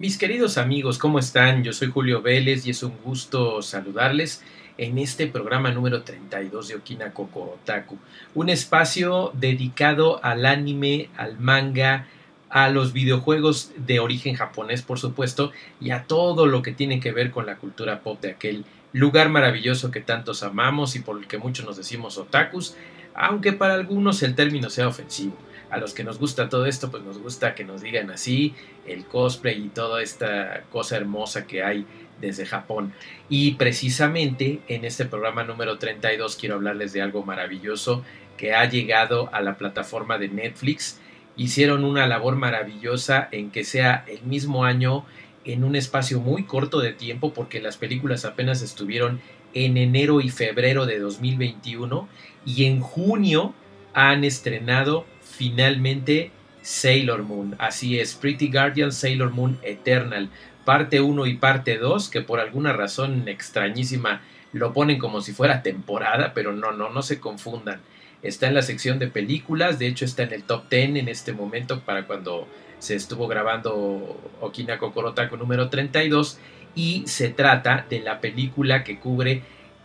Mis queridos amigos, ¿cómo están? Yo soy Julio Vélez y es un gusto saludarles en este programa número 32 de Okina Otaku, un espacio dedicado al anime, al manga, a los videojuegos de origen japonés, por supuesto, y a todo lo que tiene que ver con la cultura pop de aquel lugar maravilloso que tantos amamos y por el que muchos nos decimos otakus, aunque para algunos el término sea ofensivo a los que nos gusta todo esto, pues nos gusta que nos digan así, el cosplay y toda esta cosa hermosa que hay desde Japón. Y precisamente en este programa número 32 quiero hablarles de algo maravilloso que ha llegado a la plataforma de Netflix. Hicieron una labor maravillosa en que sea el mismo año en un espacio muy corto de tiempo porque las películas apenas estuvieron en enero y febrero de 2021 y en junio han estrenado finalmente Sailor Moon. Así es, Pretty Guardian Sailor Moon Eternal, parte 1 y parte 2, que por alguna razón extrañísima lo ponen como si fuera temporada, pero no, no, no se confundan. Está en la sección de películas, de hecho está en el top 10 en este momento para cuando se estuvo grabando Okina Kokorotako número 32 y se trata de la película que cubre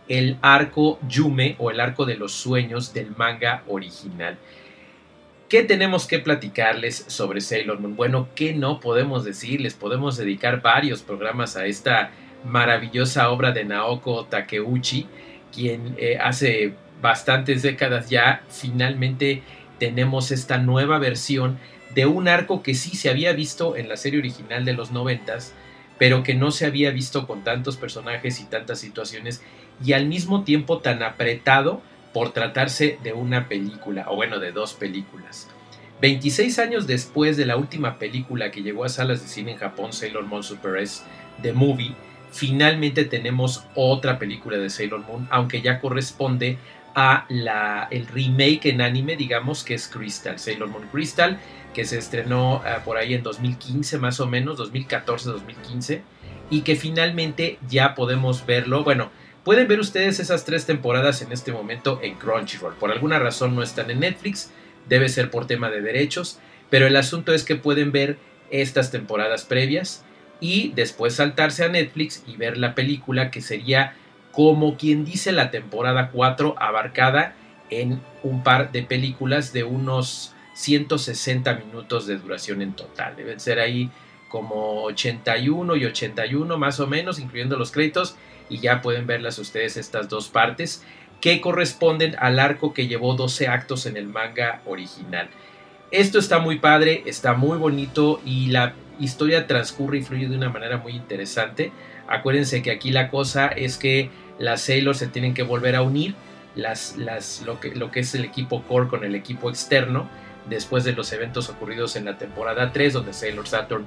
el arco Yume o el arco de los sueños del manga original. ¿Qué tenemos que platicarles sobre Sailor Moon? Bueno, ¿qué no podemos decirles? Podemos dedicar varios programas a esta maravillosa obra de Naoko Takeuchi, quien eh, hace bastantes décadas ya finalmente tenemos esta nueva versión de un arco que sí se había visto en la serie original de los noventas, pero que no se había visto con tantos personajes y tantas situaciones y al mismo tiempo tan apretado por tratarse de una película, o bueno, de dos películas. 26 años después de la última película que llegó a salas de cine en Japón, Sailor Moon Super S, The Movie, finalmente tenemos otra película de Sailor Moon, aunque ya corresponde a la, el remake en anime, digamos, que es Crystal, Sailor Moon Crystal, que se estrenó eh, por ahí en 2015 más o menos, 2014-2015, y que finalmente ya podemos verlo, bueno, Pueden ver ustedes esas tres temporadas en este momento en Crunchyroll. Por alguna razón no están en Netflix, debe ser por tema de derechos, pero el asunto es que pueden ver estas temporadas previas y después saltarse a Netflix y ver la película que sería como quien dice la temporada 4 abarcada en un par de películas de unos 160 minutos de duración en total. Deben ser ahí como 81 y 81 más o menos, incluyendo los créditos y ya pueden verlas ustedes estas dos partes que corresponden al arco que llevó 12 actos en el manga original. Esto está muy padre, está muy bonito y la historia transcurre y fluye de una manera muy interesante. Acuérdense que aquí la cosa es que las Sailor se tienen que volver a unir, las, las, lo, que, lo que es el equipo core con el equipo externo, después de los eventos ocurridos en la temporada 3, donde Sailor Saturn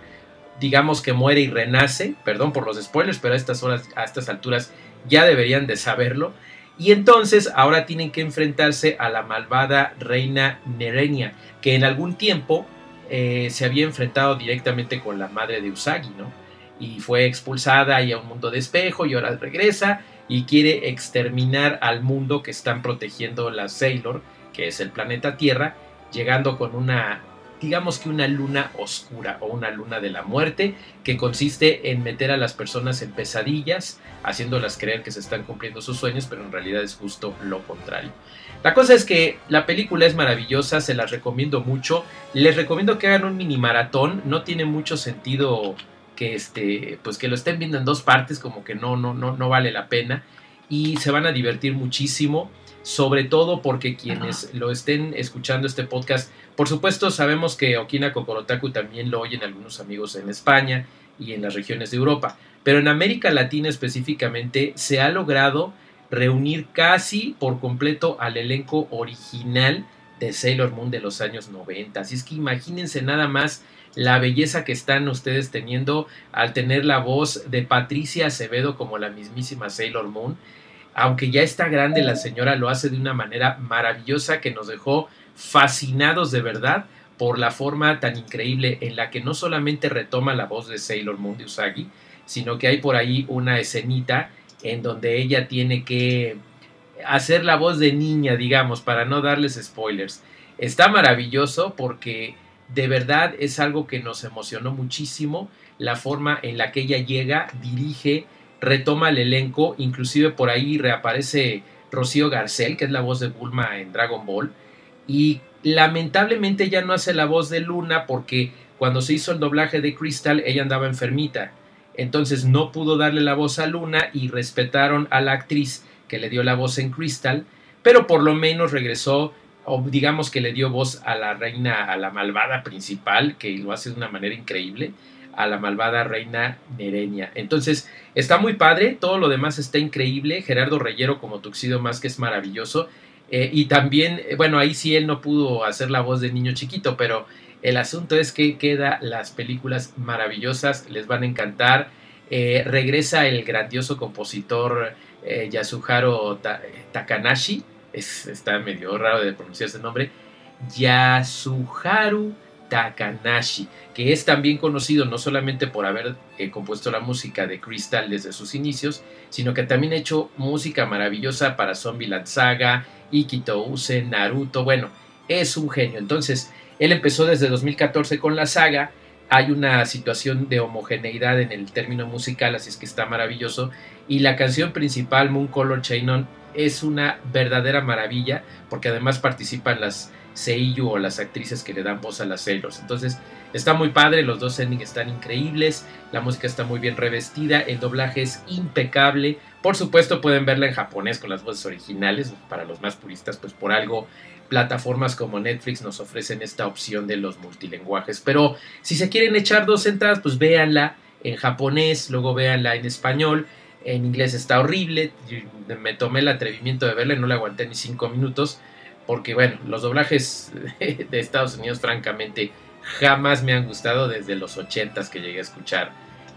digamos que muere y renace, perdón por los spoilers, pero a estas horas, a estas alturas ya deberían de saberlo. Y entonces ahora tienen que enfrentarse a la malvada reina Nerenia, que en algún tiempo eh, se había enfrentado directamente con la madre de Usagi, ¿no? Y fue expulsada y a un mundo de espejo y ahora regresa y quiere exterminar al mundo que están protegiendo la Sailor, que es el planeta Tierra, llegando con una digamos que una luna oscura o una luna de la muerte, que consiste en meter a las personas en pesadillas, haciéndolas creer que se están cumpliendo sus sueños, pero en realidad es justo lo contrario. La cosa es que la película es maravillosa, se las recomiendo mucho. Les recomiendo que hagan un mini maratón, no tiene mucho sentido que este pues que lo estén viendo en dos partes, como que no no no no vale la pena y se van a divertir muchísimo sobre todo porque quienes lo estén escuchando este podcast, por supuesto sabemos que Okina Kokorotaku también lo oyen algunos amigos en España y en las regiones de Europa, pero en América Latina específicamente se ha logrado reunir casi por completo al elenco original de Sailor Moon de los años 90. Así es que imagínense nada más la belleza que están ustedes teniendo al tener la voz de Patricia Acevedo como la mismísima Sailor Moon. Aunque ya está grande, la señora lo hace de una manera maravillosa que nos dejó fascinados de verdad por la forma tan increíble en la que no solamente retoma la voz de Sailor Moon de Usagi, sino que hay por ahí una escenita en donde ella tiene que hacer la voz de niña, digamos, para no darles spoilers. Está maravilloso porque de verdad es algo que nos emocionó muchísimo, la forma en la que ella llega, dirige, retoma el elenco, inclusive por ahí reaparece Rocío Garcel, que es la voz de Bulma en Dragon Ball, y lamentablemente ya no hace la voz de Luna porque cuando se hizo el doblaje de Crystal ella andaba enfermita, entonces no pudo darle la voz a Luna y respetaron a la actriz que le dio la voz en Crystal, pero por lo menos regresó o digamos que le dio voz a la reina, a la malvada principal, que lo hace de una manera increíble, a la malvada reina Nerenia. Entonces, está muy padre, todo lo demás está increíble, Gerardo Reyero como Tuxido más que es maravilloso, eh, y también, eh, bueno, ahí sí él no pudo hacer la voz de niño chiquito, pero el asunto es que queda las películas maravillosas, les van a encantar. Eh, regresa el grandioso compositor Yasuharo Takanashi, está medio raro de pronunciar ese nombre, Yasuharu Takanashi, que es también conocido no solamente por haber eh, compuesto la música de Crystal desde sus inicios, sino que también ha hecho música maravillosa para Zombieland Saga, Ikito Use, Naruto, bueno, es un genio. Entonces, él empezó desde 2014 con la saga, hay una situación de homogeneidad en el término musical, así es que está maravilloso, y la canción principal, Moon Color Chain On, es una verdadera maravilla porque además participan las Seiyu o las actrices que le dan voz a las Sailors. Entonces está muy padre, los dos endings están increíbles, la música está muy bien revestida, el doblaje es impecable. Por supuesto pueden verla en japonés con las voces originales, para los más puristas pues por algo plataformas como Netflix nos ofrecen esta opción de los multilenguajes. Pero si se quieren echar dos entradas pues véanla en japonés, luego véanla en español en inglés está horrible, me tomé el atrevimiento de verla y no le aguanté ni cinco minutos, porque bueno, los doblajes de Estados Unidos francamente jamás me han gustado desde los 80 que llegué a escuchar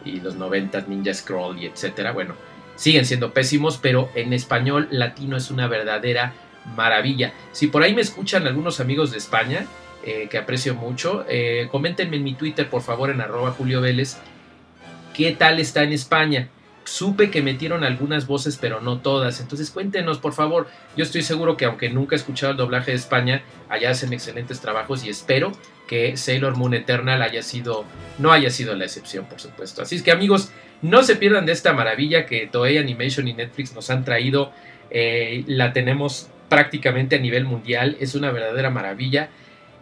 y los 90 Ninja Scroll y etcétera, bueno, siguen siendo pésimos, pero en español latino es una verdadera maravilla. Si por ahí me escuchan algunos amigos de España, eh, que aprecio mucho, eh, coméntenme en mi Twitter, por favor, en arroba Julio Vélez, qué tal está en España Supe que metieron algunas voces, pero no todas. Entonces cuéntenos, por favor. Yo estoy seguro que aunque nunca he escuchado el doblaje de España, allá hacen excelentes trabajos y espero que Sailor Moon Eternal haya sido, no haya sido la excepción, por supuesto. Así es que amigos, no se pierdan de esta maravilla que Toei Animation y Netflix nos han traído. Eh, la tenemos prácticamente a nivel mundial. Es una verdadera maravilla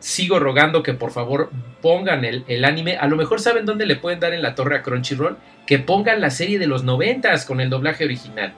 sigo rogando que por favor pongan el, anime. A lo mejor saben dónde le pueden dar en la torre a Crunchyroll. Que pongan la serie de los noventas con el doblaje original.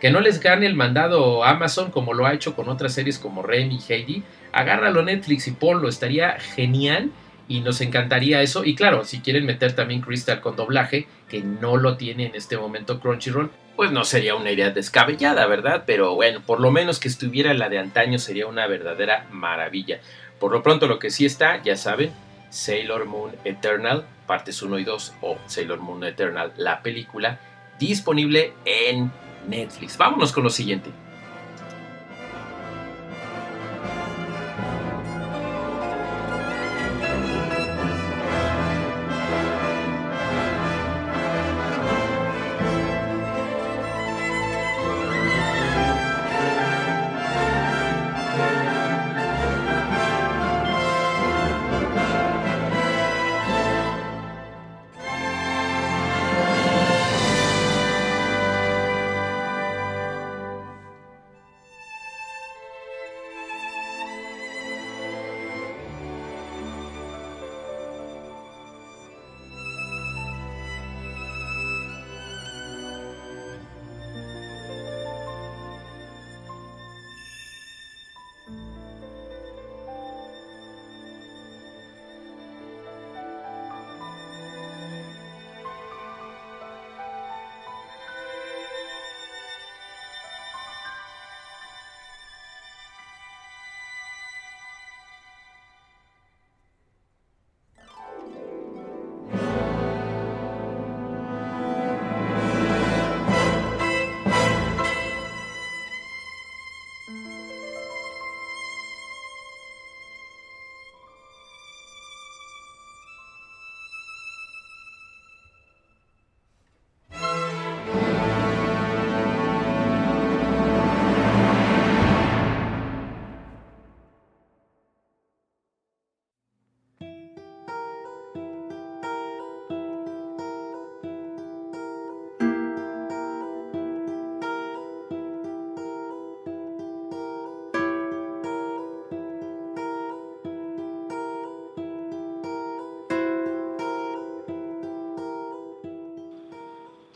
Que no les gane el mandado Amazon como lo ha hecho con otras series como Remy y Heidi. Agárralo Netflix y ponlo. Estaría genial y nos encantaría eso. Y claro, si quieren meter también Crystal con doblaje, que no lo tiene en este momento Crunchyroll, pues no sería una idea descabellada, ¿verdad? Pero bueno, por lo menos que estuviera la de antaño sería una verdadera maravilla. Por lo pronto lo que sí está, ya saben, Sailor Moon Eternal, partes 1 y 2, o Sailor Moon Eternal, la película, disponible en Netflix. Vámonos con lo siguiente.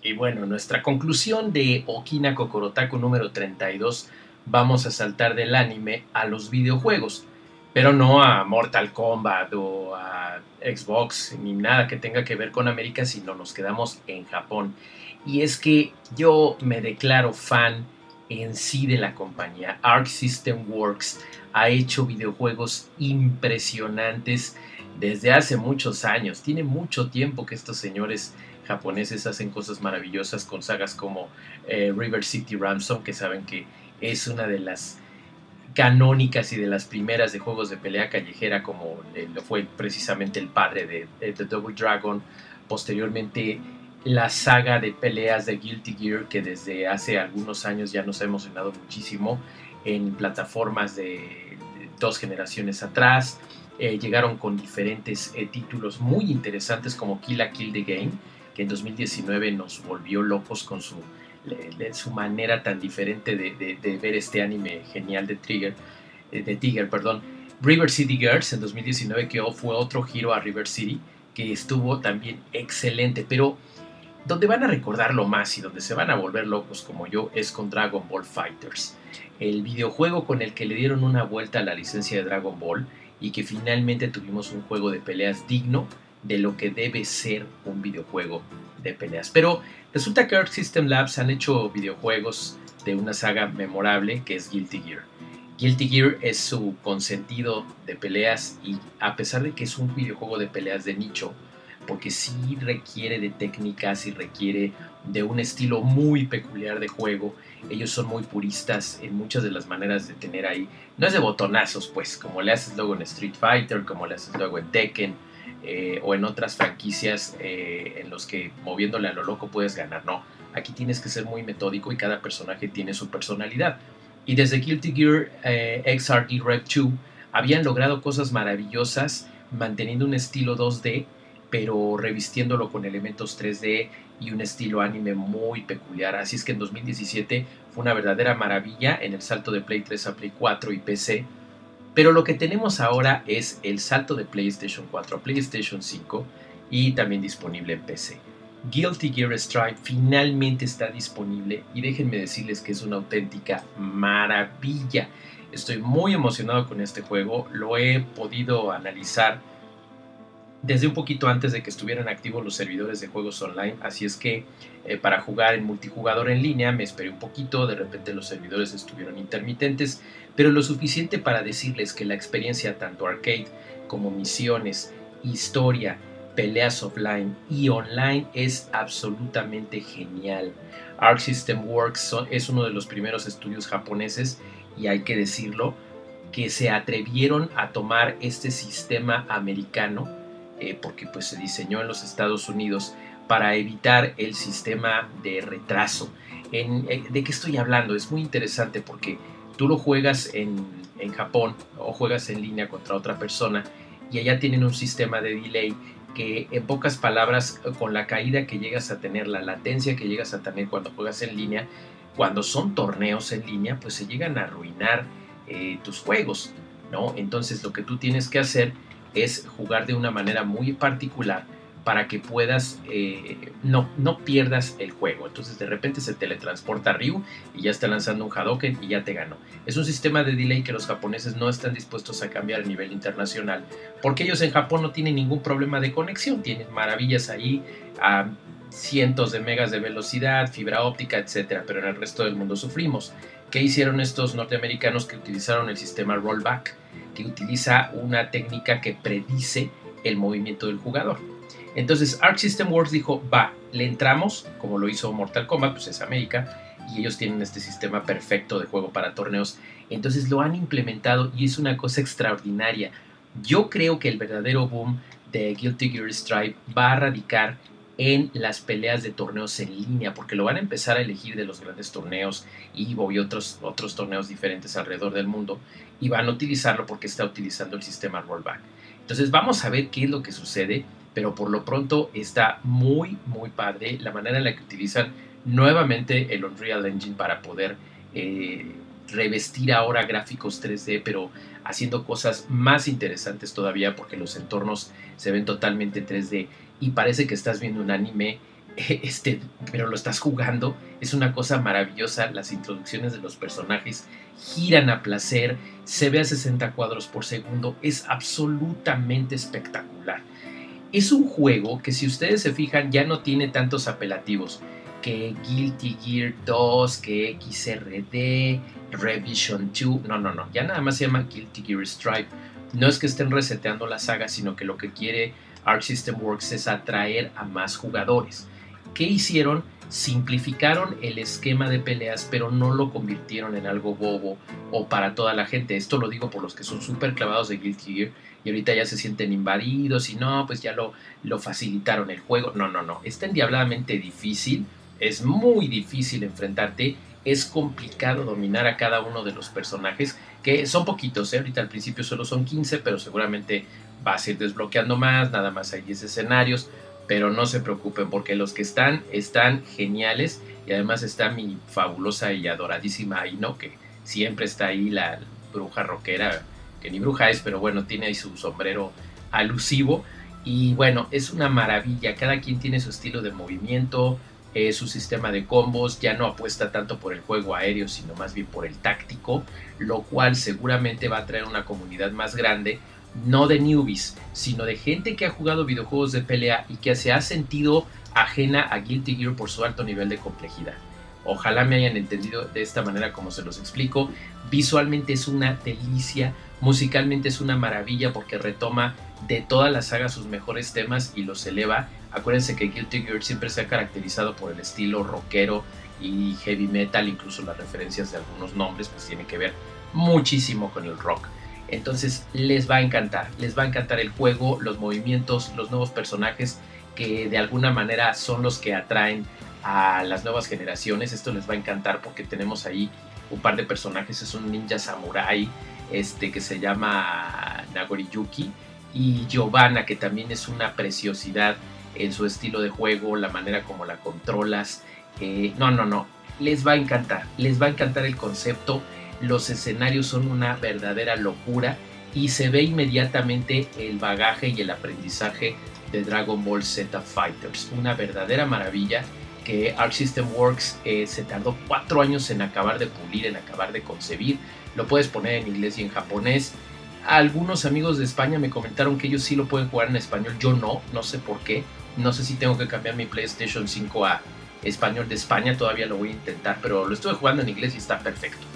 Y bueno, nuestra conclusión de Okina Kokorotaku número 32, vamos a saltar del anime a los videojuegos, pero no a Mortal Kombat o a Xbox ni nada que tenga que ver con América, sino nos quedamos en Japón. Y es que yo me declaro fan en sí de la compañía. Arc System Works ha hecho videojuegos impresionantes desde hace muchos años. Tiene mucho tiempo que estos señores japoneses hacen cosas maravillosas con sagas como eh, River City Ransom, que saben que es una de las canónicas y de las primeras de juegos de pelea callejera, como eh, lo fue precisamente el padre de, The Double Dragon. Posteriormente, la saga de peleas de Guilty Gear, que desde hace algunos años ya nos ha emocionado muchísimo en plataformas de, dos generaciones atrás. Eh, llegaron con diferentes títulos muy interesantes como Kill la Kill the Game, que en 2019 nos volvió locos con su, su manera tan diferente de, ver este anime genial de Trigger, eh, de Tiger, perdón. River City Girls en 2019 que fue otro giro a River City que estuvo también excelente, pero donde van a recordarlo más y donde se van a volver locos como yo es con Dragon Ball Fighters, el videojuego con el que le dieron una vuelta a la licencia de Dragon Ball y que finalmente tuvimos un juego de peleas digno de lo que debe ser un videojuego de peleas. Pero resulta que Arc System Labs han hecho videojuegos de una saga memorable que es Guilty Gear. Guilty Gear es su consentido de peleas y a pesar de que es un videojuego de peleas de nicho, porque sí requiere de técnicas y requiere de un estilo muy peculiar de juego. Ellos son muy puristas en muchas de las maneras de tener ahí. No es de botonazos, pues, como le haces luego en Street Fighter, como le haces luego en Tekken, eh, o en otras franquicias eh, en los que moviéndole a lo loco puedes ganar. No, aquí tienes que ser muy metódico y cada personaje tiene su personalidad. Y desde Guilty Gear eh, XRD Rev 2 habían logrado cosas maravillosas manteniendo un estilo 2D pero revistiéndolo con elementos 3D y un estilo anime muy peculiar. Así es que en 2017 fue una verdadera maravilla en el salto de Play 3 a Play 4 y PC pero lo que tenemos ahora es el salto de PlayStation 4 a PlayStation 5 y también disponible en PC. Guilty Gear Strive finalmente está disponible y déjenme decirles que es una auténtica maravilla. Estoy muy emocionado con este juego, lo he podido analizar desde un poquito antes de que estuvieran activos los servidores de juegos online, así es que eh, para jugar en multijugador en línea me esperé un poquito, de repente los servidores estuvieron intermitentes, pero lo suficiente para decirles que la experiencia tanto arcade como misiones, historia, peleas offline y online es absolutamente genial. Arc System Works es uno de los primeros estudios japoneses y hay que decirlo que se atrevieron a tomar este sistema americano eh, porque pues se diseñó en los Estados Unidos para evitar el sistema de retraso. Eh, ¿De qué estoy hablando? Es muy interesante porque tú lo juegas en, en Japón o juegas en línea contra otra persona y allá tienen un sistema de delay que en pocas palabras con la caída que llegas a tener, la latencia que llegas a tener cuando juegas en línea, cuando son torneos en línea, pues se llegan a arruinar eh, tus juegos, ¿no? Entonces lo que tú tienes que hacer es jugar de una manera muy particular para que puedas, eh, no, no pierdas el juego. Entonces de repente se teletransporta a Ryu y ya está lanzando un Hadoken y ya te ganó. Es un sistema de delay que los japoneses no están dispuestos a cambiar a nivel internacional, porque ellos en Japón no tienen ningún problema de conexión, tienen maravillas ahí a cientos de megas de velocidad, fibra óptica, etcétera, pero en el resto del mundo sufrimos. ¿Qué hicieron estos norteamericanos que utilizaron el sistema rollback, que utiliza una técnica que predice el movimiento del jugador? Entonces Arc System Works dijo, va, le entramos, como lo hizo Mortal Kombat, pues es América, y ellos tienen este sistema perfecto de juego para torneos. Entonces lo han implementado y es una cosa extraordinaria. Yo creo que el verdadero boom de Guilty Gear Strive va a radicar en las peleas de torneos en línea, porque lo van a empezar a elegir de los grandes torneos, Evo y otros, otros torneos diferentes alrededor del mundo, y van a utilizarlo porque está utilizando el sistema rollback. Entonces vamos a ver qué es lo que sucede pero por lo pronto está muy, muy padre la manera en la que utilizan nuevamente el Unreal Engine para poder eh, revestir ahora gráficos 3D, pero haciendo cosas más interesantes todavía porque los entornos se ven totalmente 3D y parece que estás viendo un anime este, pero lo estás jugando, es una cosa maravillosa, las introducciones de los personajes giran a placer, se ve a 60 cuadros por segundo, es absolutamente espectacular. Es un juego que si ustedes se fijan ya no tiene tantos apelativos que Guilty Gear 2, que XRD, Revision 2, no, no, no, ya nada más se llama Guilty Gear Stripe. No es que estén reseteando la saga, sino que lo que quiere Arc System Works es atraer a más jugadores. ¿Qué hicieron? Simplificaron el esquema de peleas, pero no lo convirtieron en algo bobo o para toda la gente. Esto lo digo por los que son súper clavados de Guilty Gear y ahorita ya se sienten invadidos y no, pues ya lo, lo facilitaron el juego. No, no, no. Está endiabladamente difícil. Es muy difícil enfrentarte es complicado dominar a cada uno de los personajes, que son poquitos, ¿eh? ahorita al principio solo son 15, pero seguramente vas a ir desbloqueando más, nada más hay 10 escenarios, pero no se preocupen porque los que están están geniales y además está mi fabulosa y adoradísima Aino, que siempre está ahí la bruja rockera, que ni bruja es, pero bueno, tiene ahí su sombrero alusivo. Y bueno, es una maravilla, cada quien tiene su estilo de movimiento, su sistema de combos ya no apuesta tanto por el juego aéreo, sino más bien por el táctico, lo cual seguramente va a traer una comunidad más grande, no de newbies, sino de gente que ha jugado videojuegos de pelea y que se ha sentido ajena a Guilty Gear por su alto nivel de complejidad. Ojalá me hayan entendido de esta manera como se los explico. Visualmente es una delicia, musicalmente es una maravilla porque retoma de toda la saga sus mejores temas y los eleva Acuérdense que Guilty Gear siempre se ha caracterizado por el estilo rockero y heavy metal, incluso las referencias de algunos nombres pues tienen que ver muchísimo con el rock. Entonces les va a encantar, les va a encantar el juego, los movimientos, los nuevos personajes que de alguna manera son los que atraen a las nuevas generaciones. Esto les va a encantar porque tenemos ahí un par de personajes, es un ninja samurai este, que se llama Nagoriyuki y Giovanna que también es una preciosidad en su estilo de juego, la manera como la controlas. Eh, no, no, no, les va a encantar, les va a encantar el concepto, los escenarios son una verdadera locura y se ve inmediatamente el bagaje y el aprendizaje de Dragon Ball Z Fighters, una verdadera maravilla que Arc System Works eh, se tardó cuatro años en acabar de pulir, en acabar de concebir. Lo puedes poner en inglés y en japonés. Algunos amigos de España me comentaron que ellos sí lo pueden jugar en español, yo no, no sé por qué. No sé si tengo que cambiar mi PlayStation 5 a español de España, todavía lo voy a intentar, pero lo estuve jugando en inglés y está perfecto.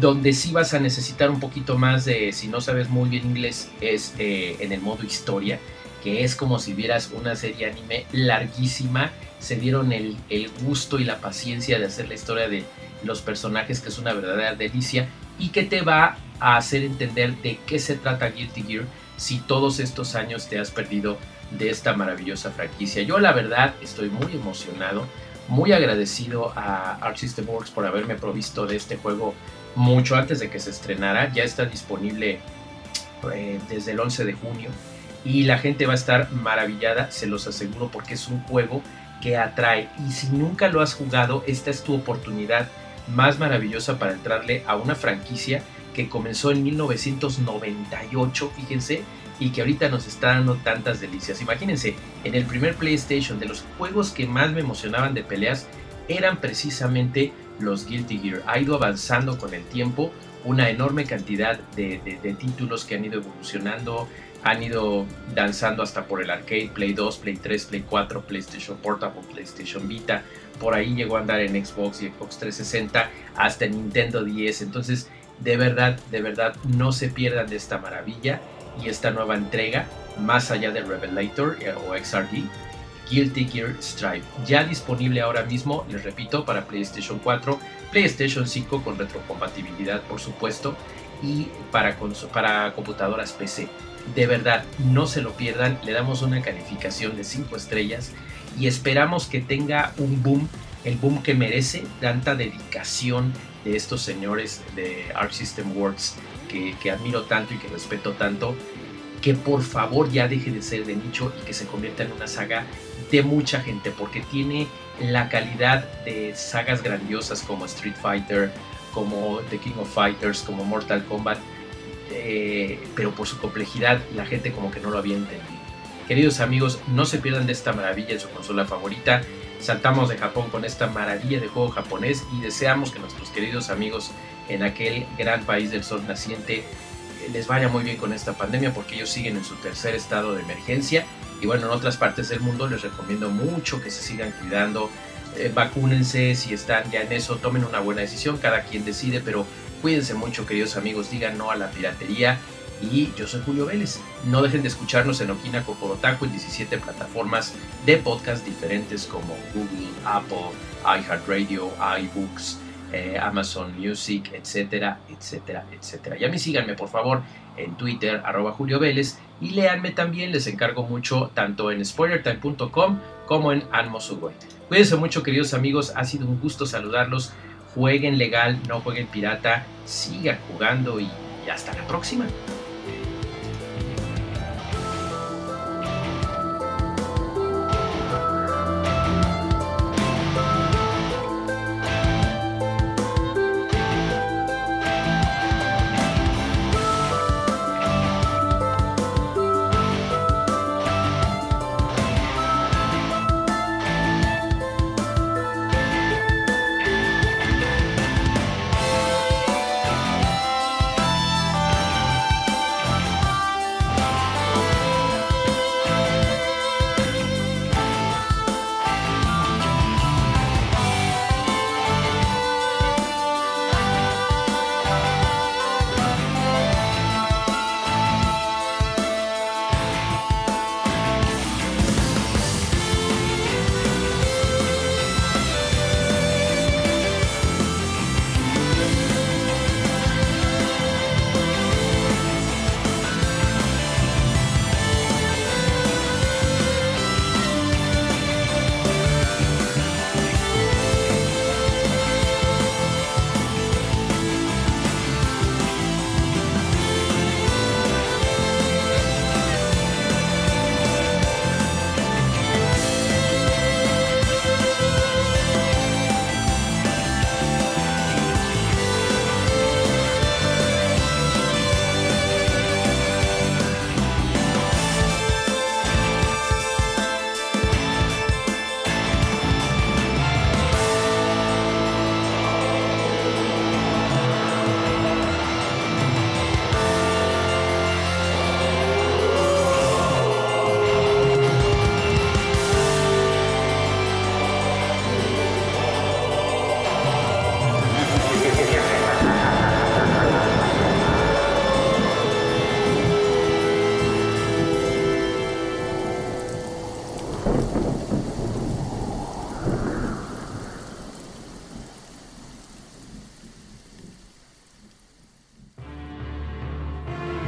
Donde sí vas a necesitar un poquito más de, si no sabes muy bien inglés, es eh, en el modo historia, que es como si vieras una serie anime larguísima. Se dieron el, el gusto y la paciencia de hacer la historia de los personajes, que es una verdadera delicia, y que te va a hacer entender de qué se trata Guilty Gear si todos estos años te has perdido de esta maravillosa franquicia. Yo la verdad estoy muy emocionado, muy agradecido a Arc System Works por haberme provisto de este juego mucho antes de que se estrenara. Ya está disponible eh, desde el 11 de junio y la gente va a estar maravillada, se los aseguro, porque es un juego que atrae. Y si nunca lo has jugado, esta es tu oportunidad más maravillosa para entrarle a una franquicia que comenzó en 1998, fíjense, y que ahorita nos está dando tantas delicias. Imagínense, en el primer PlayStation de los juegos que más me emocionaban de peleas eran precisamente los Guilty Gear. Ha ido avanzando con el tiempo una enorme cantidad de, títulos que han ido evolucionando, han ido danzando hasta por el arcade, Play 2, Play 3, Play 4, PlayStation Portable, PlayStation Vita, por ahí llegó a andar en Xbox y Xbox 360, hasta Nintendo 10. Entonces, de verdad, de verdad, no se pierdan de esta maravilla y esta nueva entrega, más allá de Revelator eh, o XRD, Guilty Gear Strive, ya disponible ahora mismo, les repito, para PlayStation 4, PlayStation 5 con retrocompatibilidad por supuesto y para, para computadoras PC. De verdad, no se lo pierdan, le damos una calificación de 5 estrellas y esperamos que tenga un boom, el boom que merece, tanta dedicación de estos señores de Arc System Works que, admiro tanto y que respeto tanto, que por favor ya deje de ser de nicho y que se convierta en una saga de mucha gente, porque tiene la calidad de sagas grandiosas como Street Fighter, como The King of Fighters, como Mortal Kombat, eh, pero por su complejidad la gente como que no lo había entendido. Queridos amigos, no se pierdan de esta maravilla en su consola favorita. Saltamos de Japón con esta maravilla de juego japonés y deseamos que nuestros queridos amigos en aquel gran país del sol naciente eh, les vaya muy bien con esta pandemia porque ellos siguen en su tercer estado de emergencia. Y bueno, en otras partes del mundo les recomiendo mucho que se sigan cuidando, eh, vacúnense si están ya en eso, tomen una buena decisión, cada quien decide, pero cuídense mucho queridos amigos, digan no a la piratería y yo soy Julio Vélez. No dejen de escucharnos en Okina Kokorotaku en 17 plataformas de podcast diferentes como Google, Apple, iHeartRadio, iBooks, eh, Amazon Music, etcétera, etcétera, etcétera. Y a mí síganme por favor en Twitter, arroba Julio Vélez, y léanme también, les encargo mucho tanto en spoilertime.com como en Anmosugoy. Cuídense mucho queridos amigos, ha sido un gusto saludarlos. Jueguen legal, no jueguen pirata, sigan jugando y hasta la próxima.